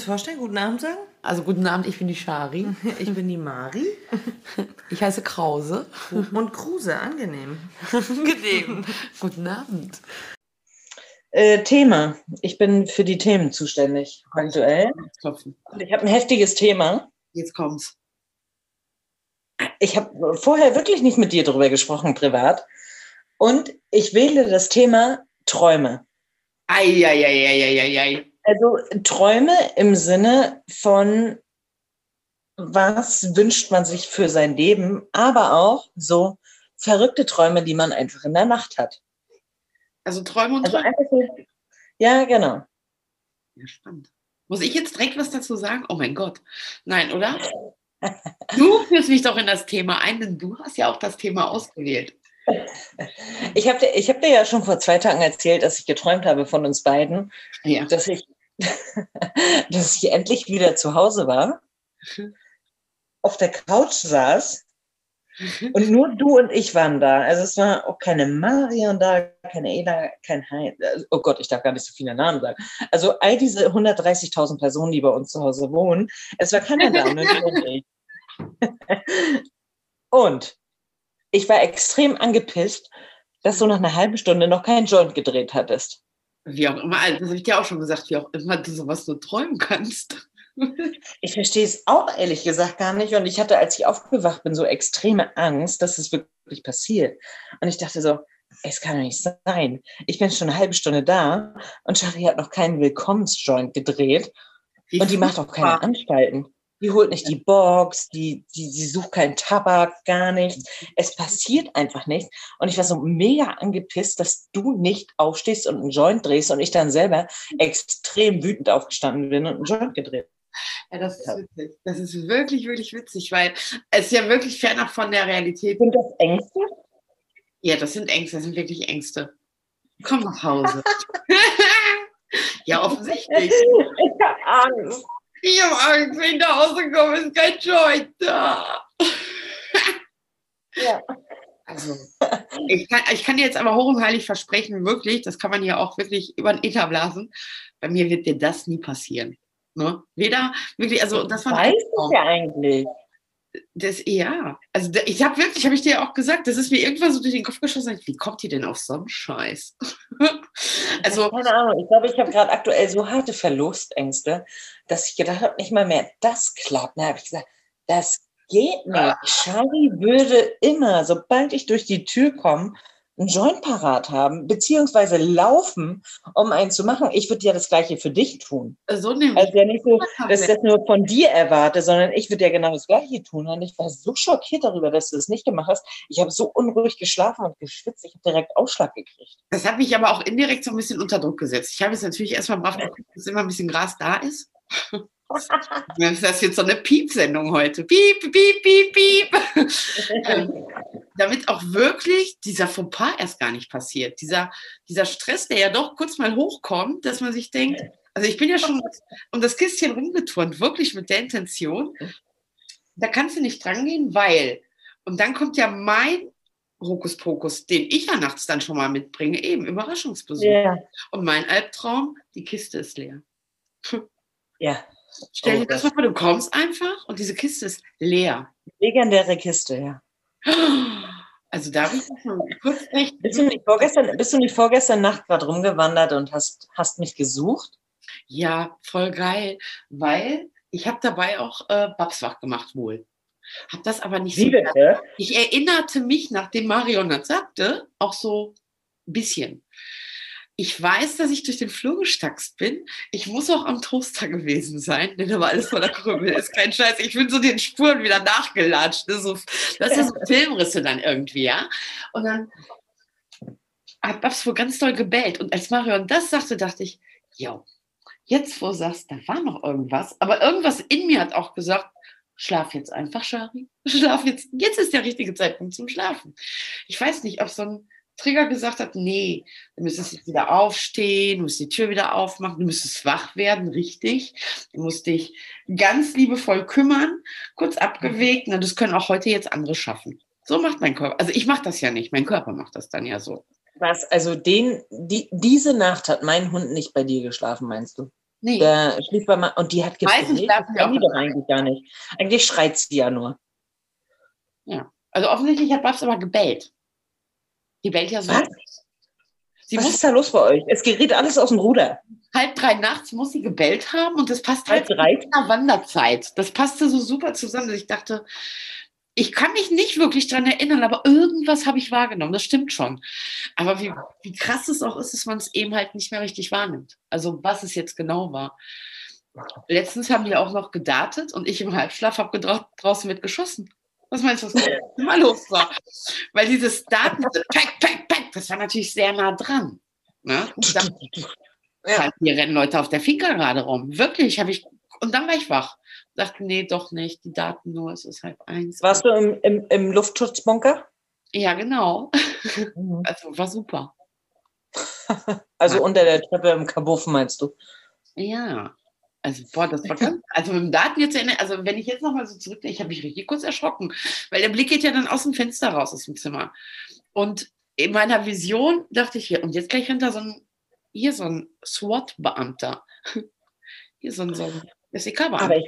kurz vorstellen? Guten Abend sagen? Also guten Abend, ich bin die Shari. Ich bin die Mari. Ich heiße Krause. Und Kruse, angenehm. Angenehm. guten Abend. Äh, Thema. Ich bin für die Themen zuständig aktuell. Klopfen. Ich habe ein heftiges Thema. Jetzt kommt's. Ich habe vorher wirklich nicht mit dir drüber gesprochen, privat. Und ich wähle das Thema Träume. Eieieiei. Also Träume im Sinne von, was wünscht man sich für sein Leben, aber auch so verrückte Träume, die man einfach in der Nacht hat. Also Träume und Also Träume. einfach so, ja, genau. Ja, spannend. Muss ich jetzt direkt was dazu sagen? Oh mein Gott. Nein, oder? Du führst mich doch in das Thema ein, denn du hast ja auch das Thema ausgewählt. Ich habe dir, ich hab dir ja schon vor zwei Tagen erzählt, dass ich geträumt habe von uns beiden, Ja. dass ich, dass ich endlich wieder zu Hause war, auf der Couch saß und nur du und ich waren da. Also es war auch keine Marion da, keine Ela, kein Heinz. Oh Gott, ich darf gar nicht so viele Namen sagen. Also all diese 130.000 Personen, die bei uns zu Hause wohnen, es war keiner da, nur du und ich. Und ich war extrem angepisst, dass du nach einer halben Stunde noch keinen Joint gedreht hattest. Wie auch immer, also das habe ich dir auch schon gesagt, wie auch immer du sowas so träumen kannst. Ich verstehe es auch ehrlich gesagt gar nicht. Und ich hatte, als ich aufgewacht bin, so extreme Angst, dass es wirklich passiert. Und ich dachte so, es kann doch nicht sein. Ich bin schon eine halbe Stunde da und Shari hat noch keinen Willkommensjoint gedreht. Wie Und die macht auch keine. Anstalten. Die holt nicht die Box, die, die, die sucht keinen Tabak, gar nichts. Es passiert einfach nichts. Und ich war so mega angepisst, dass du nicht aufstehst und einen Joint drehst und ich dann selber extrem wütend aufgestanden bin und einen Joint gedreht. Ja, das ist witzig. Das ist wirklich, wirklich witzig, weil es ist ja wirklich fernab von der Realität. Sind das Ängste? Ja, das sind Ängste, das sind wirklich Ängste. Komm nach Hause. ja, offensichtlich. Ich hab Angst. Ich habe Angst, wenn ich nach Hause komme, ist kein da. Ja. Also, ich kann, ich kann dir jetzt aber hoch und heilig versprechen, wirklich, das kann man hier auch wirklich über den Ether blasen. Bei mir wird dir das nie passieren. Ne? Weder wirklich, also das war Weiß es ja eigentlich. Das, ja, also ich habe wirklich, habe ich dir auch gesagt, das ist mir irgendwann so durch den Kopf geschossen, wie kommt ihr denn auf so einen Scheiß? also, Keine Ahnung. Ich glaube, ich habe gerade aktuell so harte Verlustängste, dass ich gedacht habe, nicht mal mehr das klappt. Da habe ich gesagt, das geht nicht. Shari würde immer, sobald ich durch die Tür komme, einen Joint parat haben, beziehungsweise laufen, um einen zu machen. Ich würde ja das Gleiche für dich tun. so nämlich. Also ja nicht so, dass ich das nur von dir erwarte, sondern ich würde ja genau das Gleiche tun. Und ich war so schockiert darüber, dass du das nicht gemacht hast. Ich habe so unruhig geschlafen und geschwitzt. Ich habe direkt Ausschlag gekriegt. Das hat mich aber auch indirekt so ein bisschen unter Druck gesetzt. Ich habe jetzt natürlich erstmal brav geguckt, dass immer ein bisschen Gras da ist. Das ist jetzt so eine Piep-Sendung heute. Piep, piep, piep, piep. Ähm, Damit auch wirklich dieser Fauxpas erst gar nicht passiert. Dieser, dieser Stress, der ja doch kurz mal hochkommt, dass man sich denkt, also ich bin ja schon um das Kistchen rumgeturnt, wirklich mit der Intention, da kannst du nicht dran gehen, weil, und dann kommt ja mein Hokuspokus, den ich ja nachts dann schon mal mitbringe, eben Überraschungsbesuch. Ja. Und mein Albtraum, die Kiste ist leer. Ja. Stell Oh dir das Gott. mal vor, du kommst einfach und diese Kiste ist leer. Legendäre Kiste, ja. Also da habe ich schon kurz recht. Bist du nicht vorgestern, bist du nicht vorgestern Nacht gerade rumgewandert und hast, hast mich gesucht? Ja, voll geil, weil ich habe dabei auch äh, Babs wach gemacht wohl. Hab das aber nicht Wie so. bitte? Ich erinnerte mich, nachdem Marion das sagte, auch so ein bisschen. Ich weiß, dass ich durch den Flur gestaxt bin. Ich muss auch am Toaster gewesen sein, denn da war alles voller Krümmel. Ist kein Scheiß. Ich bin so den Spuren wieder nachgelatscht. Ne? So, das ist ja so Filmrisse dann irgendwie, ja. Und dann hat Babs wohl ganz doll gebellt. Und als Marion das sagte, dachte ich, jo, jetzt wo du sagst, da war noch irgendwas. Aber irgendwas in mir hat auch gesagt, schlaf jetzt einfach, Shari. Schlaf jetzt. Jetzt ist der richtige Zeitpunkt zum Schlafen. Ich weiß nicht, ob so ein Trigger gesagt hat, nee, du müsstest jetzt wieder aufstehen, du musst die Tür wieder aufmachen, du müsstest wach werden, richtig. Du musst dich ganz liebevoll kümmern, kurz abgewegt. Na, das können auch heute jetzt andere schaffen. So macht mein Körper. Also ich mache das ja nicht, mein Körper macht das dann ja so. Was, also den, die, diese Nacht hat mein Hund nicht bei dir geschlafen, meinst du? Nee. Der schlief bei und die hat Meistens schlafen die doch eigentlich gar nicht. Eigentlich schreit sie ja nur. Also offensichtlich hat Babs aber gebellt. Die bellt ja so. Was? Sie Was muss ist da los bei euch? Es gerät alles aus dem Ruder. halb drei nachts muss sie gebellt haben und das passt Halb halt drei? in der Wanderzeit. Das passte so super zusammen, dass ich dachte, ich kann mich nicht wirklich dran erinnern, aber irgendwas habe ich wahrgenommen. Das stimmt schon. Aber wie, wie krass es auch ist, dass man es eben halt nicht mehr richtig wahrnimmt. Also was es jetzt genau war. Letztens haben die auch noch gedartet und ich im Halbschlaf habe draußen mit geschossen. Was meinst du, was immer los war? Weil dieses Daten, pack, pack, pack, das war natürlich sehr nah dran. Ne? Dann, Ja. hier rennen Leute auf der Finca gerade rum. Wirklich, habe ich. Und dann war ich wach. Dachte, nee, doch nicht. Die Daten nur, es ist halb eins. Warst du im, im, im Luftschutzbunker? Ja, genau. Also war super. Also Ja. unter der Treppe im Kabuffen, meinst du? Ja. Also, boah, das war ganz. Also mit dem Daten jetzt, in- also wenn ich jetzt nochmal so zurückdenke, ich habe mich richtig kurz erschrocken, weil der Blick geht ja dann aus dem Fenster raus aus dem Zimmer. Und in meiner Vision dachte ich hier, und jetzt gleich da so ein, hier so ein SWAT-Beamter. Hier so ein, so ein SEK-Beamter. Aber ich,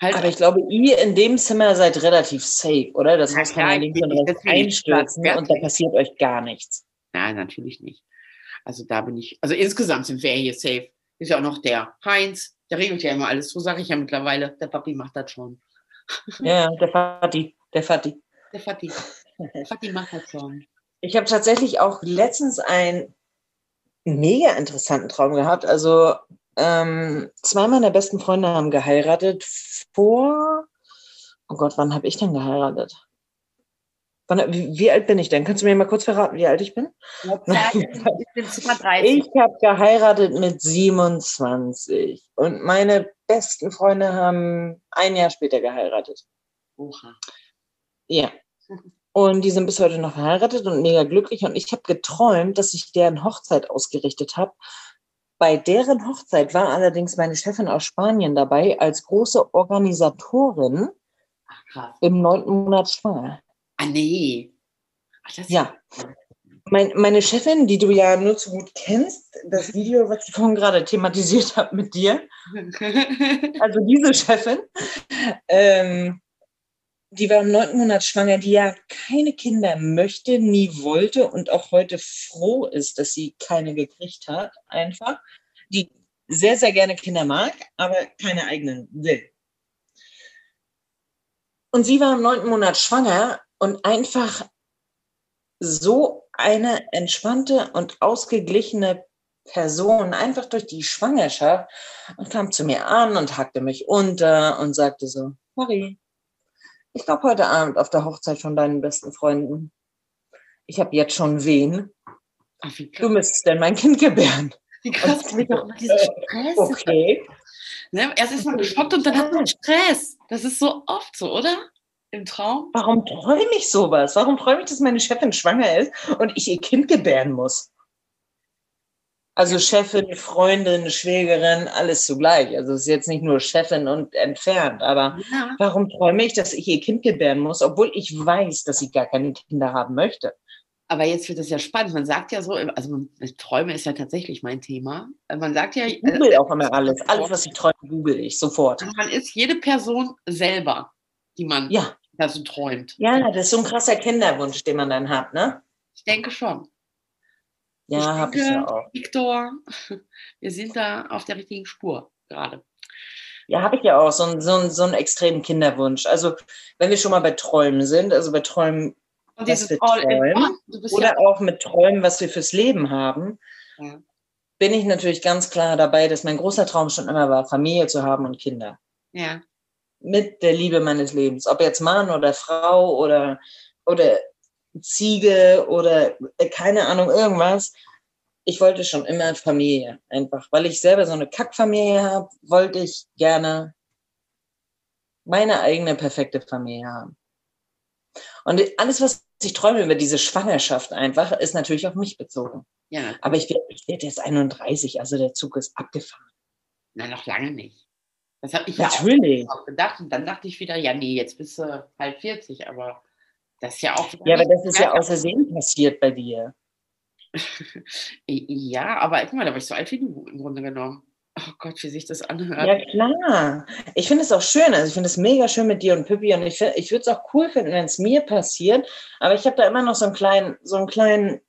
Halt aber ich glaube, ihr in dem Zimmer seid relativ safe, oder? Das links und ich- rechts deswegen, einstürzen klar, und da passiert euch gar nichts. Nein, natürlich nicht. Also da bin ich, also insgesamt sind wir hier safe. Ist ja auch noch der Heinz, der regelt ja immer alles. So sage ich ja mittlerweile. Der Papi macht das schon. Ja, der Fati, der Fati. Der Vati. Der Vati macht das schon. Ich habe tatsächlich auch letztens einen mega interessanten Traum gehabt. Also ähm, zwei meiner besten Freunde haben geheiratet vor. Oh Gott, wann habe ich denn geheiratet? Wann, wie, wie alt bin ich denn? Kannst du mir mal kurz verraten, wie alt ich bin? Ich bin Zimmer 30. Ich habe geheiratet mit 27 und meine besten Freunde haben ein Jahr später geheiratet. Oha. Ja. Und die sind bis heute noch verheiratet und mega glücklich. Und ich habe geträumt, dass ich deren Hochzeit ausgerichtet habe. Bei deren Hochzeit war allerdings meine Chefin aus Spanien dabei als große Organisatorin Ach, krass. im neunten Monat schwanger. Ah, nee. Ach, Ja. Mein, meine Chefin, die du ja nur zu gut kennst, das Video, was ich vorhin gerade thematisiert habe mit dir, also diese Chefin, ähm, die war im neunten Monat schwanger, die ja keine Kinder möchte, nie wollte und auch heute froh ist, dass sie keine gekriegt hat, einfach. Die sehr, sehr gerne Kinder mag, aber keine eigenen will. Und sie war im neunten Monat schwanger und einfach so eine entspannte und ausgeglichene Person einfach durch die Schwangerschaft und kam zu mir an und hackte mich unter und sagte so, Marie, ich glaube heute Abend auf der Hochzeit von deinen besten Freunden. Ich habe jetzt schon Wehen. Ach, wie Du müsstest denn mein Kind gebären. Wie krass. Und- Doch, dieser Stress. Okay. Ne? Erst ist man geschockt und dann hat man Stress. Das ist so oft so, oder? Im Traum. Warum träume ich sowas? Warum träume ich, dass meine Chefin schwanger ist und ich ihr Kind gebären muss? Also Chefin, Freundin, Schwägerin, alles zugleich. Also es ist jetzt nicht nur Chefin und entfernt, aber Ja. warum träume ich, dass ich ihr Kind gebären muss, obwohl ich weiß, dass sie gar keine Kinder haben möchte? Aber jetzt wird es ja spannend. Man sagt ja so, also Träume ist ja tatsächlich mein Thema. Man sagt ja, Ich google auch immer alles. Alles, was ich träume, google ich sofort. man ist jede Person selber, die man Ja, da so träumt. ja, das ist so ein krasser Kinderwunsch, den man dann hat, ne? Ich denke schon. Ja, habe ich ja auch. Viktor, wir sind da auf der richtigen Spur gerade. Ja, habe ich ja auch, so, einen- so, einen- so einen extremen Kinderwunsch. Also, wenn wir schon mal bei Träumen sind, also bei Träumen Und Was wir träumen bist ja oder auch mit Träumen, was wir fürs Leben haben, Ja. bin ich natürlich ganz klar dabei, dass mein großer Traum schon immer war, Familie zu haben und Kinder. ja. Mit der Liebe meines Lebens. Ob jetzt Mann oder Frau oder, oder Ziege oder äh, keine Ahnung, irgendwas. Ich wollte schon immer Familie. Einfach, weil ich selber so eine Kackfamilie habe, wollte ich gerne meine eigene perfekte Familie haben. Und alles, was ich träume über diese Schwangerschaft einfach, ist natürlich auf mich bezogen. ja. Aber ich werde ich jetzt 31, also der Zug ist abgefahren. Nein, noch lange nicht. Das habe ich ja auch Natürlich. auch gedacht. Und dann dachte ich wieder, ja, nee, jetzt bist du halb 40, aber das ist ja auch. Ja, aber das ist ja außersehen passiert bei dir. Ja, aber guck mal, da war ich so alt wie du im Grunde genommen. oh Gott, wie sich das anhört. Ja, klar. Ich finde es auch schön. Also ich finde es mega schön mit dir und Pippi. Und ich, find- ich würde es auch cool finden, wenn es mir passiert. Aber ich habe da immer noch so einen kleinen, so einen kleinen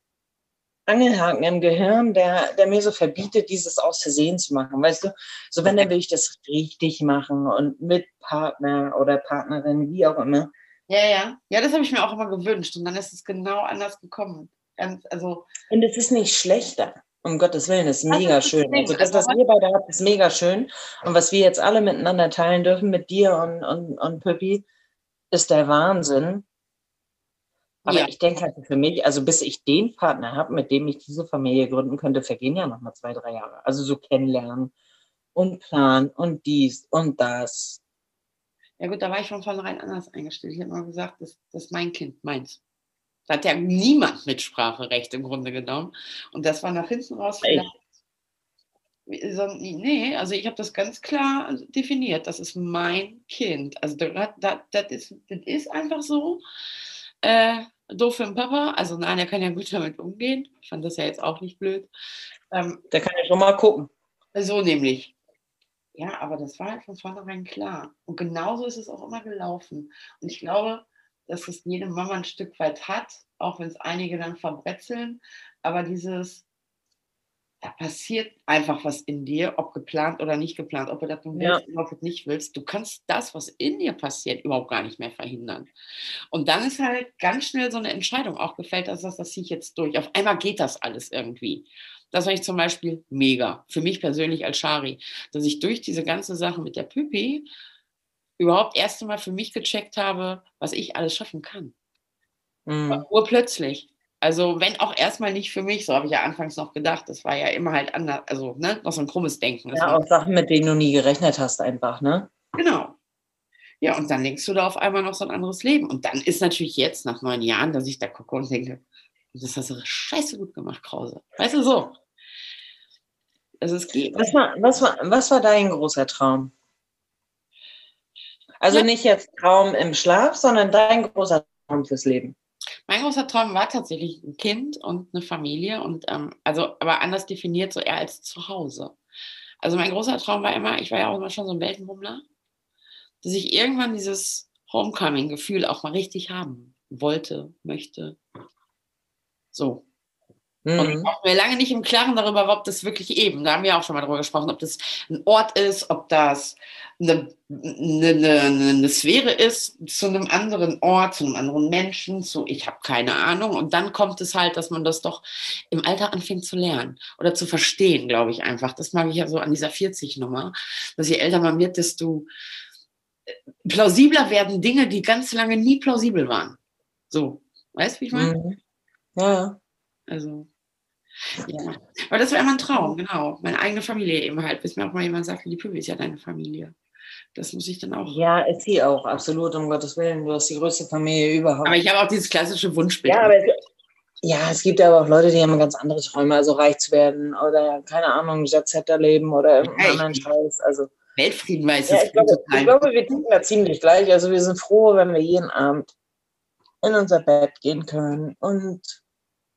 Angelhaken im Gehirn, der, der mir so verbietet, dieses aus Versehen zu machen. Weißt du, so wenn, dann will ich das richtig machen und mit Partner oder Partnerin, wie auch immer. Ja, ja. Ja, das habe ich mir auch immer gewünscht. Und dann ist es genau anders gekommen. Ganz, also, Und es ist nicht schlechter. Um Gottes Willen, es ist Das mega ist das schön. Ding. Also das, was wir beide haben, ist mega schön. Und was wir jetzt alle miteinander teilen dürfen mit dir und, und, und Pippi, ist der Wahnsinn. Aber Ja. ich denke halt für mich, also bis ich den Partner habe, mit dem ich diese Familie gründen könnte, vergehen ja noch mal zwei, drei Jahre. Also so kennenlernen und planen und dies und das. ja gut, da war ich von vornherein anders eingestellt. Ich habe mal gesagt, das, das ist mein Kind, meins. Da hat ja niemand Mitspracherecht im Grunde genommen. Und das war nach hinten raus Echt? vielleicht. So, nee, also ich habe das ganz klar definiert. Das ist mein Kind. Also das, das, das, ist, das ist einfach so. Äh, doof für den Papa. Also nein, er kann ja gut damit umgehen. Ich fand das ja jetzt auch nicht blöd. Ähm, Da kann ich schon mal gucken. so nämlich. Ja, aber das war halt von vornherein klar. Und genauso ist es auch immer gelaufen. Und ich glaube, dass es jede Mama ein Stück weit hat, auch wenn es einige dann verbretzeln. Aber dieses, da passiert einfach was in dir, ob geplant oder nicht geplant, ob du das nun Ja. willst oder ob du das nicht willst. Du kannst das, was in dir passiert, überhaupt gar nicht mehr verhindern. Und dann ist halt ganz schnell so eine Entscheidung auch gefällt, dass das, das ziehe ich jetzt durch. Auf einmal geht das alles irgendwie. Das war ich zum Beispiel mega. Für mich persönlich als Shari, dass ich durch diese ganze Sache mit der Püppi überhaupt erst einmal für mich gecheckt habe, was ich alles schaffen kann. Mhm. Urplötzlich. Also, wenn auch erstmal nicht für mich, so habe ich ja anfangs noch gedacht, das war ja immer halt anders, also ne, noch so ein krummes Denken. Das Ja, auch Sachen, mit denen du nie gerechnet hast, einfach, ne? Genau. Ja, und dann denkst du da auf einmal noch so ein anderes Leben. Und dann ist natürlich jetzt, nach neun Jahren, dass ich da gucke und denke, das hast du scheiße gut gemacht, Krause. Weißt du, so. Also es geht. Was war, was war, was war dein großer Traum? Also Ja. nicht jetzt Traum im Schlaf, sondern dein großer Traum fürs Leben. Mein großer Traum war tatsächlich ein Kind und eine Familie und ähm, also aber anders definiert so eher als zu Hause. Also mein großer Traum war immer, ich war ja auch immer schon so ein Weltenbummler, dass ich irgendwann dieses Homecoming-Gefühl auch mal richtig haben wollte, möchte. So. Und Mhm. war mir lange nicht im Klaren darüber, ob das wirklich eben, da haben wir auch schon mal drüber gesprochen, ob das ein Ort ist, ob das eine, eine, eine, eine Sphäre ist zu einem anderen Ort, zu einem anderen Menschen, zu ich habe keine Ahnung. Und dann kommt es halt, dass man das doch im Alter anfängt zu lernen oder zu verstehen, glaube ich einfach. Das mag ich ja so an dieser 40-Nummer, dass je älter man wird, desto äh, plausibler werden Dinge, die ganz lange nie plausibel waren. So, weißt du, wie ich meine? Mhm. Ja. Also, ja. Aber das wäre immer ein Traum, genau. Meine eigene Familie eben halt, bis mir auch mal jemand sagte, die Pübi ist ja deine Familie. Das muss ich dann auch. ja, ist sie auch, absolut, um Gottes Willen. Du hast die größte Familie überhaupt. Aber ich habe auch dieses klassische Wunschbild. ja, aber es, ja, es gibt aber auch Leute, die haben ganz andere Träume, also reich zu werden oder, keine Ahnung, Jet-Setter leben oder irgendeinen anderen Scheiß. Also, Weltfrieden weiß ja, ich, glaube, ich glaube, wir ticken da ziemlich gleich. Also, wir sind froh, wenn wir jeden Abend in unser Bett gehen können und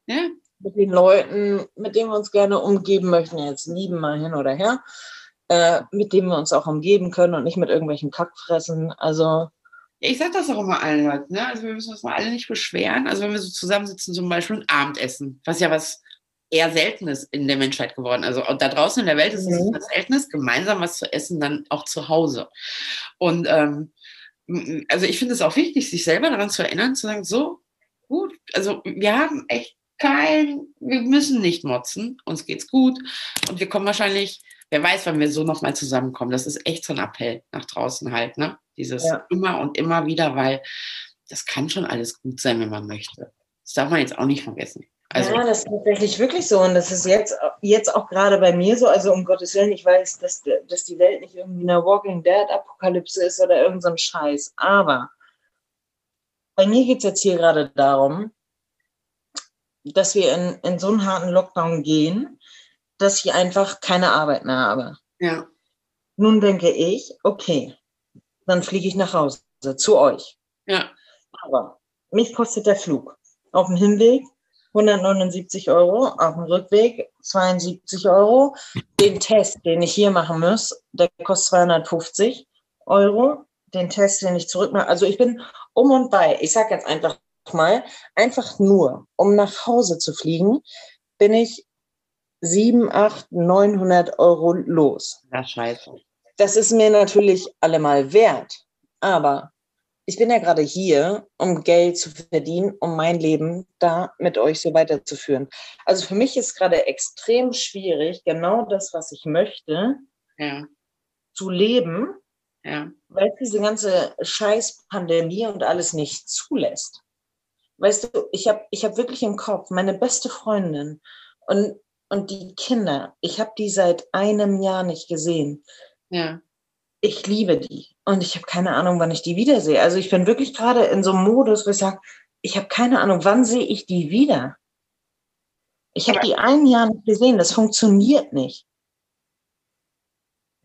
ja, mit den Leuten, mit denen wir uns gerne umgeben möchten, jetzt lieben mal hin oder her, äh, mit denen wir uns auch umgeben können und nicht mit irgendwelchen Kackfressen. Also, Ja, ich sage das auch immer allen Leuten. Ne? Also wir müssen uns mal alle nicht beschweren. Also wenn wir so zusammensitzen, zum Beispiel ein Abendessen, was ja was eher Seltenes in der Menschheit geworden. Also da draußen in der Welt ist es Mhm. was Seltenes, gemeinsam was zu essen, dann auch zu Hause. Und ähm, also ich finde es auch wichtig, sich selber daran zu erinnern, zu sagen, so, gut, also wir haben echt kein, wir müssen nicht motzen, uns geht's gut und wir kommen wahrscheinlich, wer weiß, wann wir so nochmal zusammenkommen. Das ist echt so ein Appell nach draußen halt, ne? Dieses Ja. immer und immer wieder, weil das kann schon alles gut sein, wenn man möchte. Das darf man jetzt auch nicht vergessen. Also, ja, das ist tatsächlich wirklich so. Und das ist jetzt, jetzt auch gerade bei mir so. Also, um Gottes Willen, ich weiß, dass, dass die Welt nicht irgendwie eine Walking Dead-Apokalypse ist oder irgend so Scheiß. Aber bei mir geht es jetzt hier gerade darum, dass wir in, in so einen harten Lockdown gehen, dass ich einfach keine Arbeit mehr habe. ja, Nun denke ich, okay, dann fliege ich nach Hause zu euch. ja, Aber mich kostet der Flug auf dem Hinweg 179 Euro, auf dem Rückweg 72 Euro. Den Test, den ich hier machen muss, der kostet 250 Euro. Den Test, den ich zurückmache. Also ich bin um und bei. Ich sage jetzt einfach mal, einfach nur, um nach Hause zu fliegen, bin ich 7, 8, 900 Euro los. Ja, scheiße. Das ist mir natürlich allemal wert. Aber ich bin ja gerade hier, um Geld zu verdienen, um mein Leben da mit euch so weiterzuführen. Also für mich ist gerade extrem schwierig, genau das, was ich möchte, Ja, zu leben, ja. weil es diese ganze Scheiß-Pandemie und alles nicht zulässt. Weißt du, ich habe ich hab wirklich im Kopf meine beste Freundin und, und die Kinder, ich habe die seit einem Jahr nicht gesehen. Ja, Ich liebe die und ich habe keine Ahnung, wann ich die wiedersehe. Also ich bin wirklich gerade in so einem Modus, wo ich sage, ich habe keine Ahnung, wann sehe ich die wieder? Ich habe die ein Jahr nicht gesehen, das funktioniert nicht.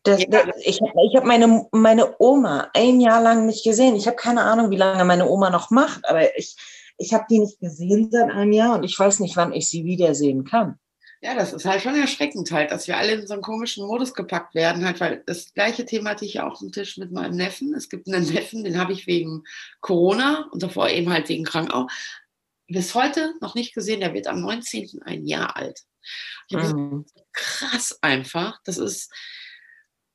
Das, das, ich habe ich hab meine, meine Oma ein Jahr lang nicht gesehen. Ich habe keine Ahnung, wie lange meine Oma noch macht, aber ich, ich habe die nicht gesehen seit einem Jahr und ich weiß nicht, wann ich sie wiedersehen kann. ja, das ist halt schon erschreckend halt, dass wir alle in so einen komischen Modus gepackt werden, halt, weil das gleiche Thema hatte ich ja auch auf dem Tisch mit meinem Neffen. Es gibt einen Neffen, den habe ich wegen Corona und davor eben halt wegen Krankau. Bis heute noch nicht gesehen, der wird am 19. ein Jahr alt. Habe gesagt, Mhm. krass einfach. Das ist,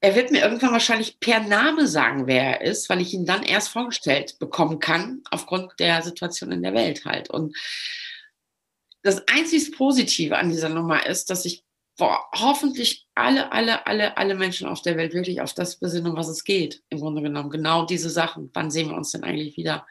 er wird mir irgendwann wahrscheinlich per Name sagen, wer er ist, weil ich ihn dann erst vorgestellt bekommen kann, aufgrund der Situation in der Welt halt. Und das einzig Positive an dieser Nummer ist, dass ich boah, hoffentlich alle, alle, alle, alle Menschen auf der Welt wirklich auf das besinnen, um was es geht. Im Grunde genommen genau diese Sachen. Wann sehen wir uns denn eigentlich wieder?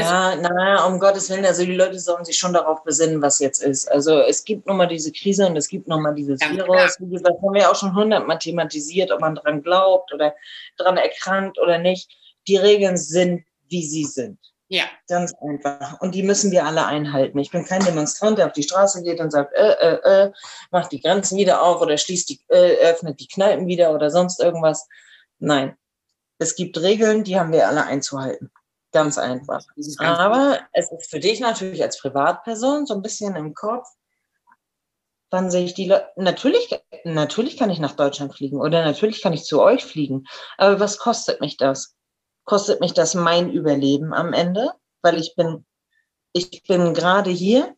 Ja, naja, um Gottes Willen, also die Leute sollen sich schon darauf besinnen, was jetzt ist. Also es gibt nun mal diese Krise und es gibt nun mal dieses Ganz Virus. Wie gesagt, haben wir auch schon hundertmal thematisiert, ob man dran glaubt oder dran erkrankt oder nicht. Die Regeln sind, wie sie sind. Ja, Ganz einfach. Und die müssen wir alle einhalten. Ich bin kein Demonstrant, der auf die Straße geht und sagt, äh, äh, äh, macht die Grenzen wieder auf oder schließt die, äh, öffnet die Kneipen wieder oder sonst irgendwas. Nein. Es gibt Regeln, die haben wir alle einzuhalten. Ganz einfach. ganz Aber es ist für dich natürlich als Privatperson so ein bisschen im Kopf. Dann sehe ich die Leute, natürlich, natürlich kann ich nach Deutschland fliegen oder natürlich kann ich zu euch fliegen. Aber was kostet mich das? Kostet mich das mein Überleben am Ende? Weil ich bin, ich bin gerade hier,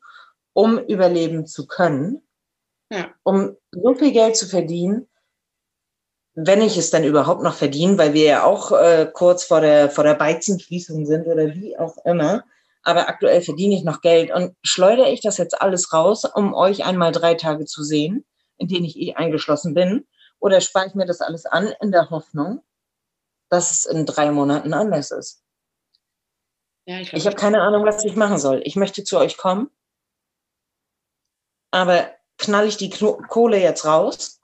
um überleben zu können, Ja. um so viel Geld zu verdienen, wenn ich es dann überhaupt noch verdiene, weil wir ja auch äh, kurz vor der, vor der Beizenschließung sind oder wie auch immer. Aber aktuell verdiene ich noch Geld und schleudere ich das jetzt alles raus, um euch einmal drei Tage zu sehen, in denen ich eh eingeschlossen bin? Oder spare ich mir das alles an in der Hoffnung, dass es in drei Monaten anders ist? Ja, ich, Ich habe keine Ahnung, was ich machen soll. Ich möchte zu euch kommen, aber knall ich die Kohle jetzt raus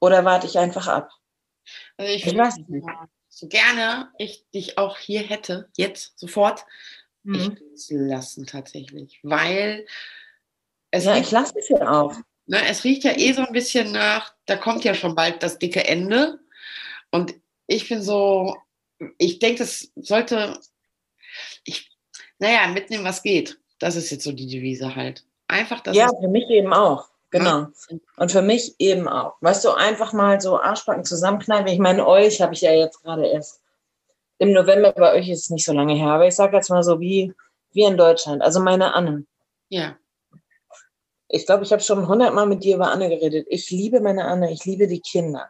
oder warte ich einfach ab? also ich, Ich weiß nicht. so gerne ich dich auch hier hätte, jetzt sofort, Mhm. ich will es lassen tatsächlich, weil es, Ja, riecht, ich lasse es ja auch. ne, es riecht ja eh so ein bisschen nach, da kommt ja schon bald das dicke Ende und ich bin so, ich denke, das sollte, ich, naja, mitnehmen, was geht. Das ist jetzt so die Devise halt. Einfach, dass Ja, für mich eben auch. Genau. Und für mich eben auch. Weißt du, einfach mal so Arschbacken zusammenkneifen. Ich meine, euch habe ich ja jetzt gerade erst im November, bei euch ist es nicht so lange her, aber ich sage jetzt mal so wie, wie in Deutschland. Also meine Anne. ja, Ich glaube, ich habe schon hundertmal mit dir über Anne geredet. Ich liebe meine Anne, ich liebe die Kinder.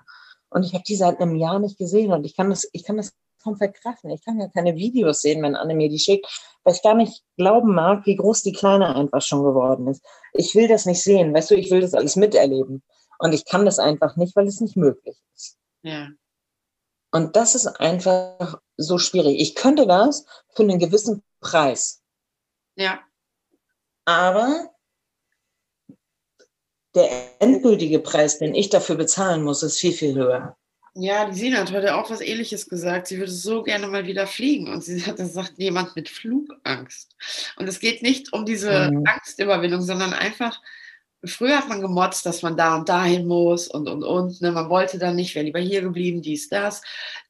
Und ich habe die seit einem Jahr nicht gesehen und ich kann das, ich kann das kaum verkraften. Ich kann ja keine Videos sehen, wenn Anne mir die schickt, weil ich gar nicht glauben mag, wie groß die Kleine einfach schon geworden ist. Ich will das nicht sehen, weißt du, ich will das alles miterleben. Und ich kann das einfach nicht, weil es nicht möglich ist. ja, Und das ist einfach so schwierig. Ich könnte das für einen gewissen Preis. ja, Aber der endgültige Preis, den ich dafür bezahlen muss, ist viel, viel höher. Ja, die Sina hat heute auch was ähnliches gesagt. Sie würde so gerne mal wieder fliegen. Und sie hat, das sagt jemand mit Flugangst. Und es geht nicht um diese Mhm. Angstüberwindung, sondern einfach, früher hat man gemotzt, dass man da und dahin muss und und und. Ne? Man wollte dann nicht, wäre lieber hier geblieben, dies, das.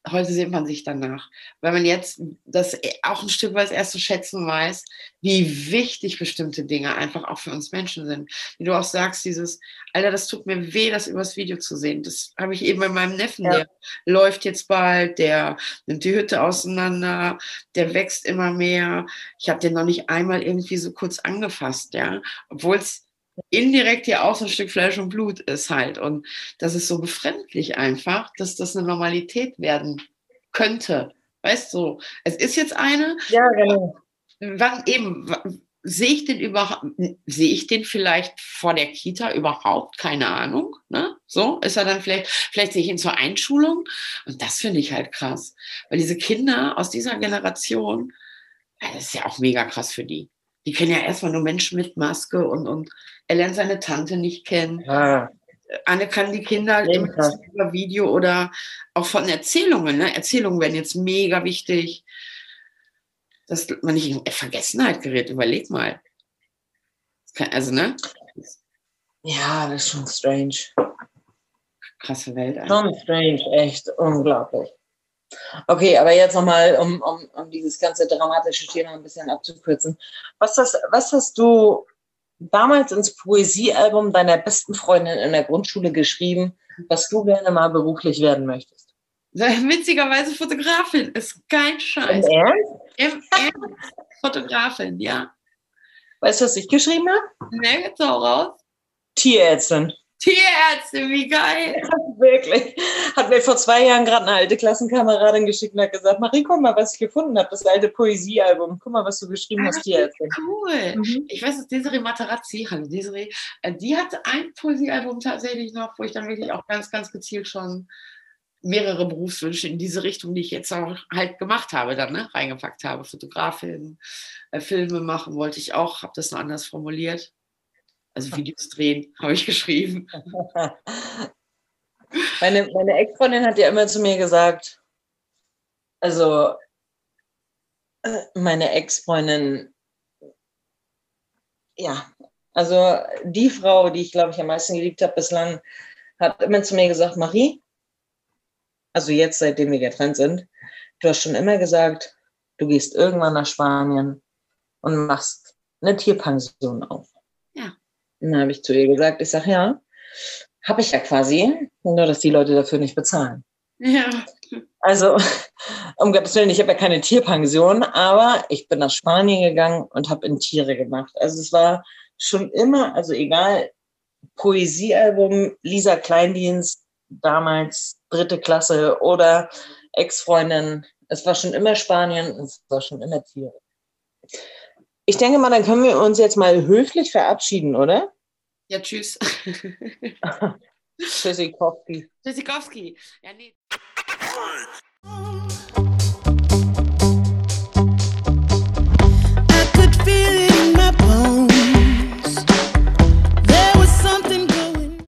Heute sehnt man sich danach. Weil man jetzt das auch ein Stück weit erst zu schätzen weiß, wie wichtig bestimmte Dinge einfach auch für uns Menschen sind. Wie du auch sagst, dieses, Alter, das tut mir weh, das übers Video zu sehen. Das habe ich eben bei meinem Neffen, ja. der läuft jetzt bald, der nimmt die Hütte auseinander, der wächst immer mehr. Ich habe den noch nicht einmal irgendwie so kurz angefasst, ja. Obwohl es indirekt ja auch so ein Stück Fleisch und Blut ist halt. Und das ist so befremdlich einfach, dass das eine Normalität werden könnte. Weißt du, es ist jetzt eine. Ja, genau. Wann eben, sehe ich den überhaupt, sehe ich den vielleicht vor der Kita überhaupt? Keine Ahnung. Ne? So ist er dann vielleicht, vielleicht sehe ich ihn zur Einschulung. Und das finde ich halt krass. Weil diese Kinder aus dieser Generation, das ist ja auch mega krass für die. Die kennen ja erstmal nur Menschen mit Maske und, und er lernt seine Tante nicht kennen. Ja. Anne kann die Kinder über Video oder auch von Erzählungen. Ne? Erzählungen werden jetzt mega wichtig. Dass man nicht in Vergessenheit gerät. Überleg mal. Also, ne? Ja, das ist schon strange. Krasse Welt. Eigentlich. Schon strange, echt unglaublich. Okay, aber jetzt nochmal, um, um, um dieses ganze dramatische Thema ein bisschen abzukürzen. Was hast, was hast du damals ins Poesiealbum deiner besten Freundin in der Grundschule geschrieben, was du gerne mal beruflich werden möchtest? Witzigerweise Fotografin, ist kein Scheiß. Im Ernst? Im Ernst. Fotografin, ja. Weißt du, was ich geschrieben habe? Ne, jetzt auch raus. Tierärztin. Tierärzte, wie geil. Wirklich. Hat mir vor zwei Jahren gerade eine alte Klassenkameradin geschickt und hat gesagt, Marie, guck mal, was ich gefunden habe, das alte Poesiealbum. Guck mal, was du geschrieben hast, Tierärztin. Cool. Mhm. Ich weiß, dass Desiree Materazzi, hallo Desiree, äh, die hat ein Poesiealbum tatsächlich noch, wo ich dann wirklich auch ganz, ganz gezielt schon mehrere Berufswünsche in diese Richtung, die ich jetzt auch halt gemacht habe, dann ne, reingepackt habe. Fotografin, äh, Filme machen wollte ich auch, habe das noch anders formuliert. Also Videos drehen, habe ich geschrieben. Meine, meine Ex-Freundin hat ja immer zu mir gesagt, also äh, meine Ex-Freundin, ja, also die Frau, die ich glaube ich am meisten geliebt habe bislang, hat immer zu mir gesagt, Marie, also jetzt seitdem wir getrennt sind, du hast schon immer gesagt, du gehst irgendwann nach Spanien und machst eine Tierpension auf. Und dann habe ich zu ihr gesagt, ich sage, ja, habe ich ja quasi, nur dass die Leute dafür nicht bezahlen. Ja. Also, um Gottes Willen, ich habe ja keine Tierpension, aber ich bin nach Spanien gegangen und habe in Tiere gemacht. Also es war schon immer, also egal, Poesiealbum, Lisa Kleindienst, damals dritte Klasse oder Ex-Freundin, es war schon immer Spanien, es war schon immer Tiere. Ich denke mal, dann können wir uns jetzt mal höflich verabschieden, oder? Ja, tschüss. Tschüssikowski. Tschüssikowski. Ja, nee.